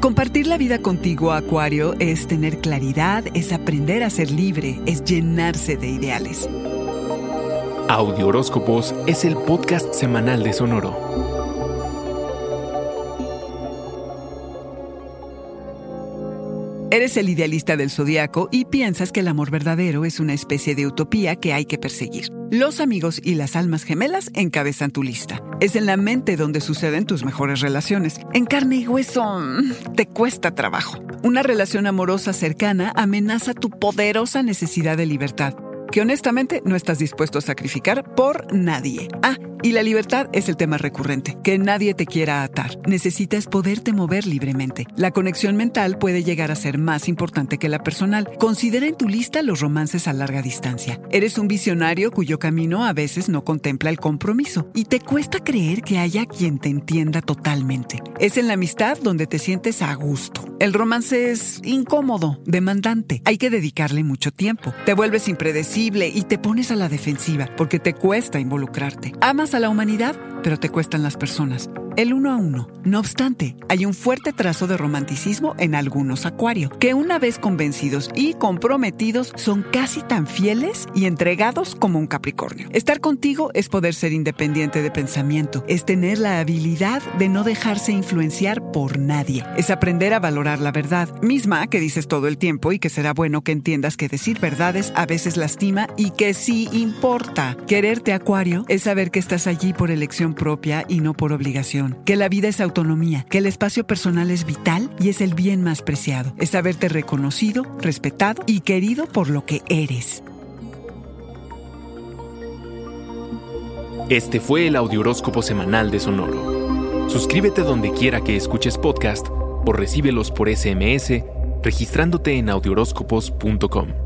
Compartir la vida contigo, Acuario, es tener claridad, es aprender a ser libre, es llenarse de ideales. Audio Horóscopos es el podcast semanal de Sonoro. Eres el idealista del zodiaco y piensas que el amor verdadero es una especie de utopía que hay que perseguir. Los amigos y las almas gemelas encabezan tu lista. Es en la mente donde suceden tus mejores relaciones. En carne y hueso mm, te cuesta trabajo. Una relación amorosa cercana amenaza tu poderosa necesidad de libertad, que honestamente no estás dispuesto a sacrificar por nadie. Ah, y la libertad es el tema recurrente, que nadie te quiera atar. Necesitas poderte mover libremente. La conexión mental puede llegar a ser más importante que la personal. Considera en tu lista los romances a larga distancia. Eres un visionario cuyo camino a veces no contempla el compromiso y te cuesta creer que haya quien te entienda totalmente. Es en la amistad donde te sientes a gusto. El romance es incómodo, demandante. Hay que dedicarle mucho tiempo. Te vuelves impredecible y te pones a la defensiva porque te cuesta involucrarte. Amas a la humanidad, pero te cuestan las personas el uno a uno. No obstante, hay un fuerte trazo de romanticismo en algunos acuario, que una vez convencidos y comprometidos son casi tan fieles y entregados como un Capricornio. Estar contigo es poder ser independiente de pensamiento, es tener la habilidad de no dejarse influenciar por nadie, es aprender a valorar la verdad, misma que dices todo el tiempo y que será bueno que entiendas que decir verdades a veces lastima y que sí importa. Quererte acuario es saber que estás allí por elección propia y no por obligación que la vida es autonomía, que el espacio personal es vital y es el bien más preciado. Es haberte reconocido, respetado y querido por lo que eres. Este fue el Audioróscopo Semanal de Sonoro. Suscríbete donde quiera que escuches podcast o recíbelos por SMS registrándote en audioróscopos.com.